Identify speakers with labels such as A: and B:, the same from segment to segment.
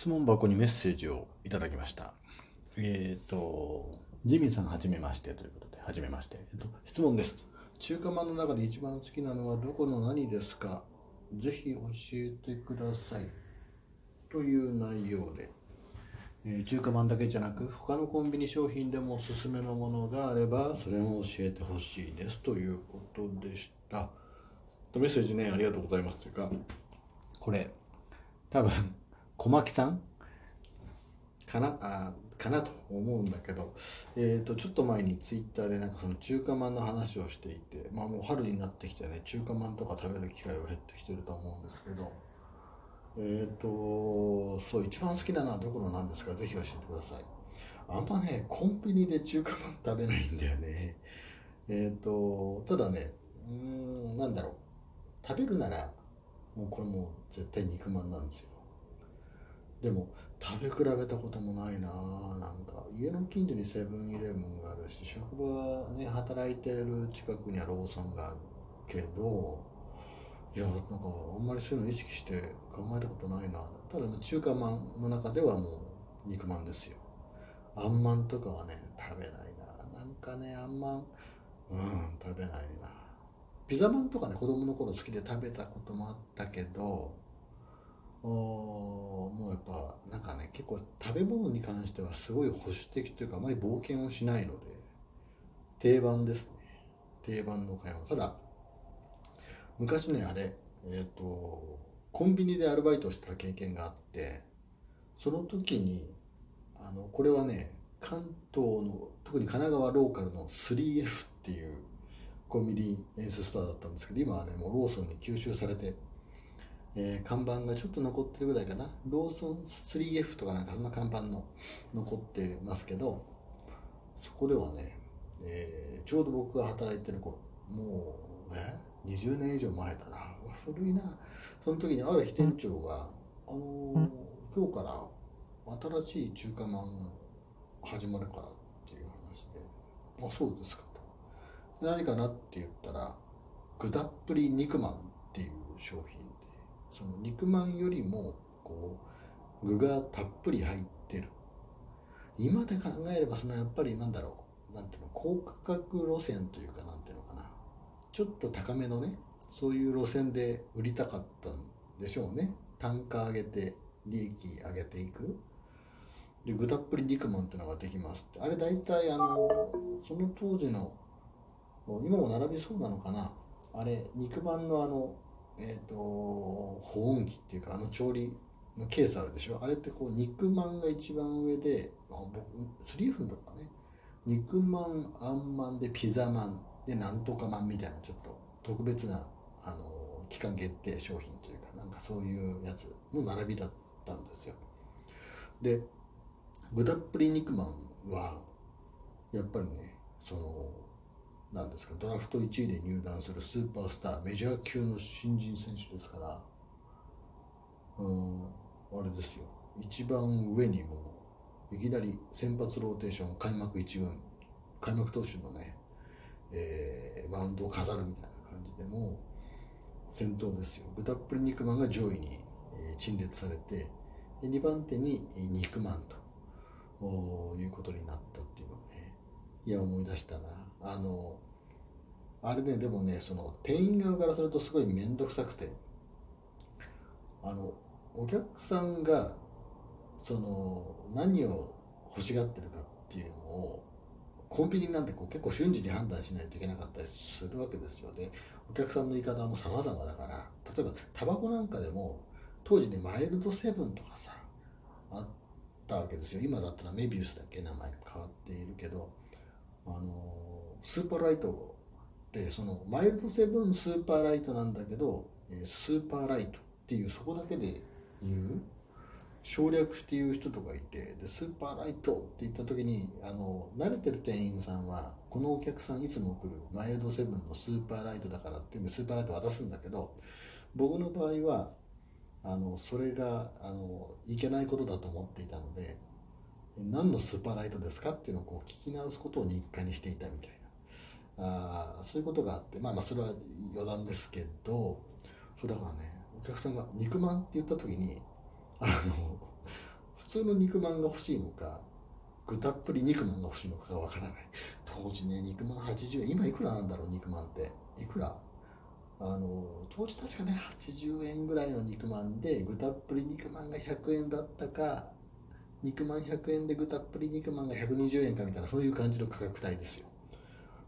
A: 質問箱にメッセージをいただきました。えっ、と、ジミーさんはじめましてということで、はじめまして。えっと、質問です。中華まんの中で一番好きなのはどこの何ですか？ぜひ教えてください。という内容で、えー中華まんだけじゃなく、他のコンビニ商品でもおすすめのものがあれば、それも教えてほしいですということでした。メッセージね、ありがとうございますというか、これ、多分小牧さん？かな？あかなと思うんだけど、えー、とちょっと前にツイッターでなんかその中華まんの話をしていて、まあ、もう春になってきてね中華まんとか食べる機会は減ってきてると思うんですけど。えっ、とそう一番好きなのはどこのなんですか？ぜひ教えてください。あんまねコンビニで中華まん食べないんだよね。えっ、とただねうーんなんだろう。食べるならもうこれもう絶対肉まんなんですよ。でも食べ比べたこともないななんか家の近所にセブンイレブンがあるし職場ね働いてる近くにはローソンがあるけどいやなんかあんまりそういうの意識して考えたことないなただ中華まんの中ではもう肉まんですよ。あんまんとかはね食べないななんかねあんまんうん食べないなピザまんとかね子供の頃好きで食べたこともあったけどもうやっぱなんかね結構食べ物に関してはすごい保守的というかあまり冒険をしないので定番ですね。定番の買い物。ただ昔ねあれえっ、とコンビニでアルバイトをしてた経験があってその時にあのこれはね関東の特に神奈川ローカルの 3F っていうコンビニエンスストアだったんですけど今はねもうローソンに吸収されてえー看板がちょっと残ってるぐらいかな。ローソン 3F とかなんかそんな看板の残ってますけどそこではね、えーちょうど僕が働いてる頃もうね20年以上前だな。古いな。その時にある日店長が「あのー今日から新しい中華まん始まるから」っていう話で「あそうですか」と。何かなって言ったら「具たっぷり肉まん」っていう商品その肉まんよりもこう具がたっぷり入ってる。今で考えればそのやっぱりなんだろうなんていうの高価格路線というかなんていうのかな。ちょっと高めのねそういう路線で売りたかったんでしょうね。単価上げて利益上げていく。で具たっぷり肉まんっていうのができますって。あれ大体あのその当時の今も並びそうなのかな。あれ肉まんのあのえっ、と保温器っていうかあの調理のケースあるでしょ？あれってこう肉まんが一番上であ僕3分とかね。肉まんあんまんでピザまんでなんとかまんみたいなちょっと特別なあの期間限定商品というかなんかそういうやつの並びだったんですよ。で具たっぷり肉まんはやっぱりねそのなんですか？ドラフト1位で入団するスーパースターメジャー級の新人選手ですから。うんあれですよ。一番上にもいきなり先発ローテーション開幕一軍開幕投手のね、えーマウンドを飾るみたいな感じでも先頭ですよ。豚っぷり肉まんが上位に、えー陳列されてで2番手に肉まんということになったっていうのをねいや思い出したな。あのあれねでもねその店員側からするとすごい面倒くさくて。あのお客さんがその何を欲しがってるかっていうのをコンビニなんてこう結構瞬時に判断しないといけなかったりするわけですよでお客さんの言い方も様々だから。例えばタバコなんかでも当時ねマイルドセブンとかさあったわけですよ。今だったらメビウスだっけ？名前変わっているけど。あのスーパーライトってそのマイルドセブンスーパーライトなんだけどスーパーライトっていうそこだけで言う省略して言う人とかいてでスーパーライトって言った時にあの慣れてる店員さんはこのお客さんいつも来るマイルドセブンのスーパーライトだからっていうんでスーパーライト渡すんだけど僕の場合はあのそれがあのいけないことだと思っていたので何のスーパーライトですかっていうのをこう聞き直すことを日課にしていたみたいな。あそういうことがあってまあまあそれは余談ですけどそうだからねお客さんが肉まんって言った時にあの普通の肉まんが欲しいのか具たっぷり肉まんが欲しいのかがわからない。当時ね肉まん80円今いくらなんだろう肉まんって。いくら？あの当時確かね80円ぐらいの肉まんで具たっぷり肉まんが100円だったか肉まん100円で具たっぷり肉まんが120円かみたいなそういう感じの価格帯ですよ。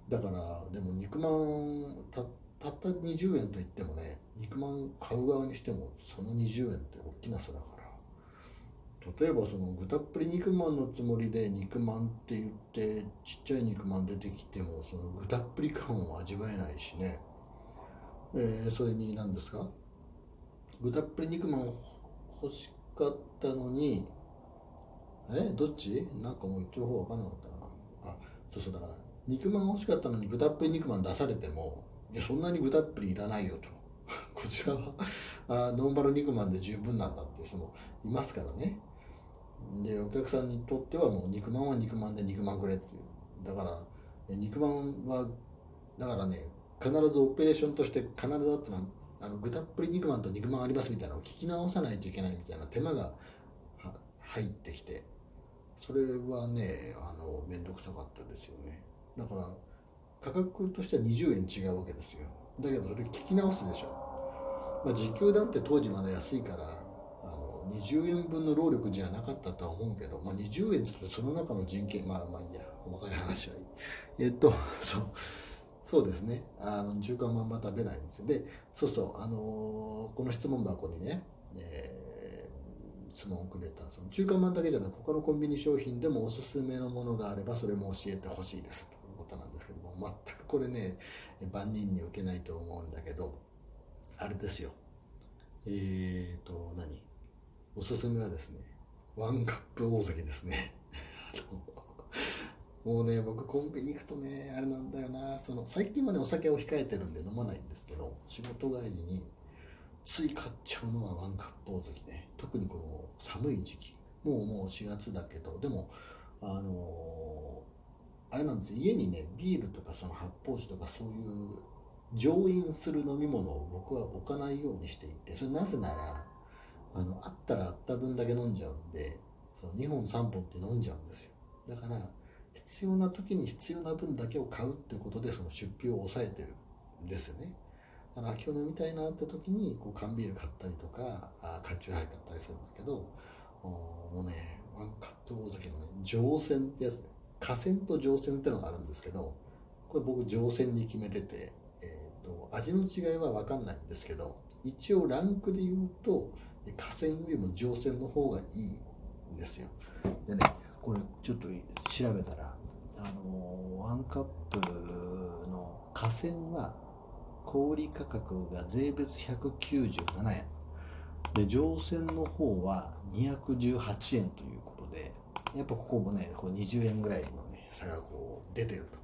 A: だからでも肉まんたたった20円といってもね肉まん買う側にしてもその20円って大きな差だから。例えばその具たっぷり肉まんのつもりで肉まんって言ってちっちゃい肉まん出てきてもその具たっぷり感を味わえないしね、えー、それに何ですか？具たっぷり肉まん欲しかったのにえどっち？なんかもう言ってる方分かんなかったな。あそうそうだから肉まん欲しかったのに具たっぷり肉まん出されてもいやそんなに具たっぷりいらないよと。こちらはあノンバル肉まんで十分なんだっていう人もいますからね。でお客さんにとってはもう肉まんは肉まんで肉まんくれっていう。だから肉まんはだからね必ずオペレーションとして必ずあってのはあの具たっぷり肉まんと肉まんありますみたいなのを聞き直さないといけないみたいな手間が入ってきて。それはねあの面倒くさかったですよね。だから価格としては20円違うわけですよ。だけどそれ聞き直すでしょ、まあ、時給だって当時まだ安いからあの20円分の労力じゃなかったとは思うけど、まあ、20円ってその中の人件まあまあいいや細かい話はいい。えっと そうそうですね。あの中華まんま食べないんですよ。でそうそうあのー、この質問箱にね、えー、質問をくれたその中華まんだけじゃなく他のコンビニ商品でもおすすめのものがあればそれも教えてほしいですということなんですけども全くこれね万人に受けないと思うんだけどあれですよ。えっ、ー、と何？おすすめはですね、ワンカップ大関ですね。もうね、僕コンビニ行くとね、あれなんだよな、その、最近はね、お酒を控えてるんで飲まないんですけど、仕事帰りについ買っちゃうのはワンカップ大関ね。特にこの寒い時期。もうもう4月だけど、でも、あのー、あれなんですよ、家にね、ビールとかその発泡酒とかそういう乗飲する飲み物を僕は置かないようにしていて、それなぜなら、あのあったらあった分だけ飲んじゃうんでその2本3本って飲んじゃうんですよ。だから必要な時に必要な分だけを買うってことでその出費を抑えてるんですよね。だから今日飲みたいなって時にこう缶ビール買ったりとかあ缶チューハイ買ったりするんだけどもうねワンカップ大関のね乗船ってやつね。河川と乗船ってのがあるんですけどこれ僕乗船に決めてて、えーと、味の違いは分かんないんですけど一応ランクで言うと河川よりも乗船の方がいいんですよ。でねこれちょっと調べたらあのワンカップの河川は小売価格が税別197円。で乗船の方は218円ということでやっぱここもねこう20円ぐらいのね差がこう出てると。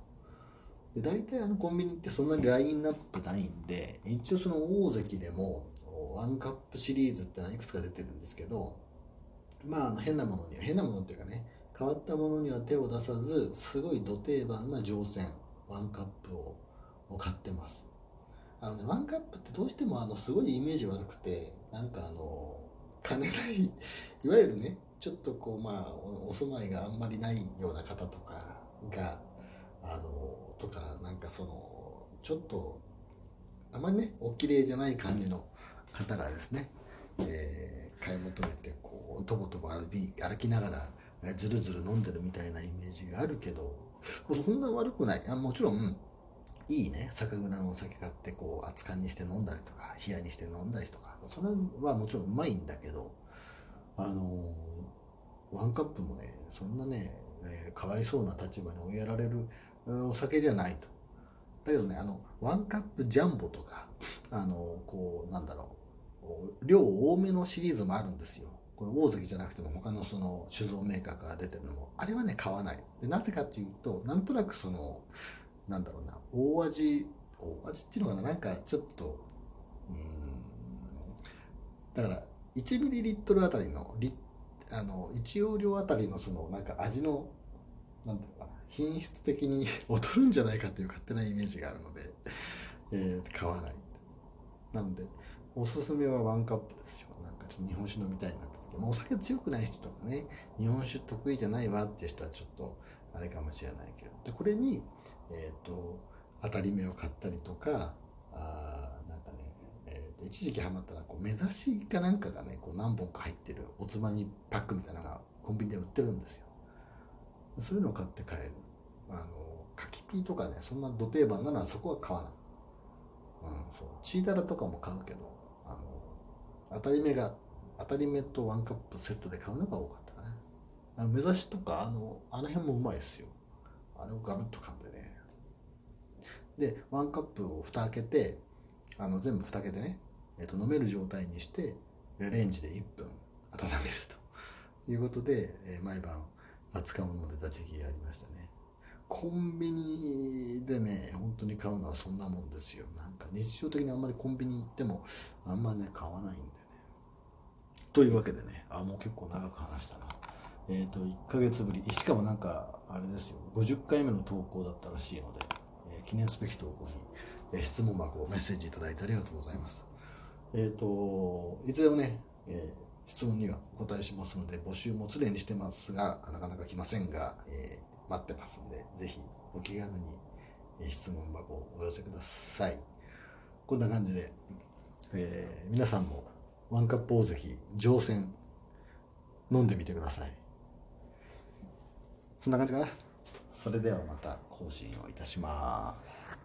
A: で大体あのコンビニってそんなにラインナップないんで一応その大関でもワンカップシリーズってのはいくつか出てるんですけどまああの変なものには変なものっていうかね変わったものには手を出さずすごいど定番な乗船ワンカップを買ってます。あのねワンカップってどうしてもあのすごいイメージ悪くてなんかあの金ないいわゆるねちょっとこうまあお住まいがあんまりないような方とかがあのとかなんかそのちょっとあまりねお綺麗じゃない感じの方がですね、えー、買い求めてこうとぼとぼ歩きながらずるずる飲んでるみたいなイメージがあるけどそんな悪くない。あもちろん。いいね。酒蔵のお酒買ってこう熱燗にして飲んだりとか冷やにして飲んだりとか。それはもちろんうまいんだけどあのワンカップもねそんなね、えー、かわいそうな立場に追いやられるお酒じゃないと。だけどねあのワンカップジャンボとかあのこうなんだろう。量多めのシリーズもあるんですよ。これ大関じゃなくても他のその酒造メーカーから出てるのも、あれはね、買わない。でなぜかっていうと、なんとなくその、なんだろうな、大味、大味っていうのかな、なんかちょっと、うん、だから、1ミリリットルあたりの、リあの、1容量あたりのその、なんか味の、なんていうかな、品質的に 劣るんじゃないかっていう勝手なイメージがあるので、えー、買わない。なので、おすすめはワンカップですよ。なんかちょっと日本酒飲みたいなってまあ、お酒強くない人とかね日本酒得意じゃないわって人はちょっとあれかもしれないけどでこれに、えーと、当たり目を買ったりとかあなんかね、えーと、一時期ハマったらこう目指しかなんかがねこう何本か入ってるおつまみパックみたいなのがコンビニで売ってるんですよ。そういうのを買って帰る。あの柿ピーとかねそんなど定番ならそこは買わない、うん、そう。チータラとかも買うけどあの当たり目が当たり目とワンカップセットで買うのが多かったかね目指しとかあのあの辺もうまいですよ。あれをガブッと噛んでワンカップを蓋開けてあの全部蓋開けてね、えー、と飲める状態にしてレンジで1分温めると。いうことで、えー、毎晩扱うものでた時期がありましたね。コンビニでね本当に買うのはそんなもんですよ。なんか日常的にあんまりコンビニ行ってもあんまね買わないんでね。というわけでねあもう結構長く話したな。えっ、ー、と1ヶ月ぶり。しかもなんかあれですよ。50回目の投稿だったらしいので、記念すべき投稿に、え、質問箱メッセージいただいてありがとうございます。えっ、といつでもね、え質問にはお答えしますので募集もすでにしてますがなかなか来ませんが、え待ってますんでぜひお気軽に、え質問箱をお寄せください。こんな感じで、え皆さんもワンカップ大関乗船飲んでみてください。そんな感じかな。それではまた更新をいたします。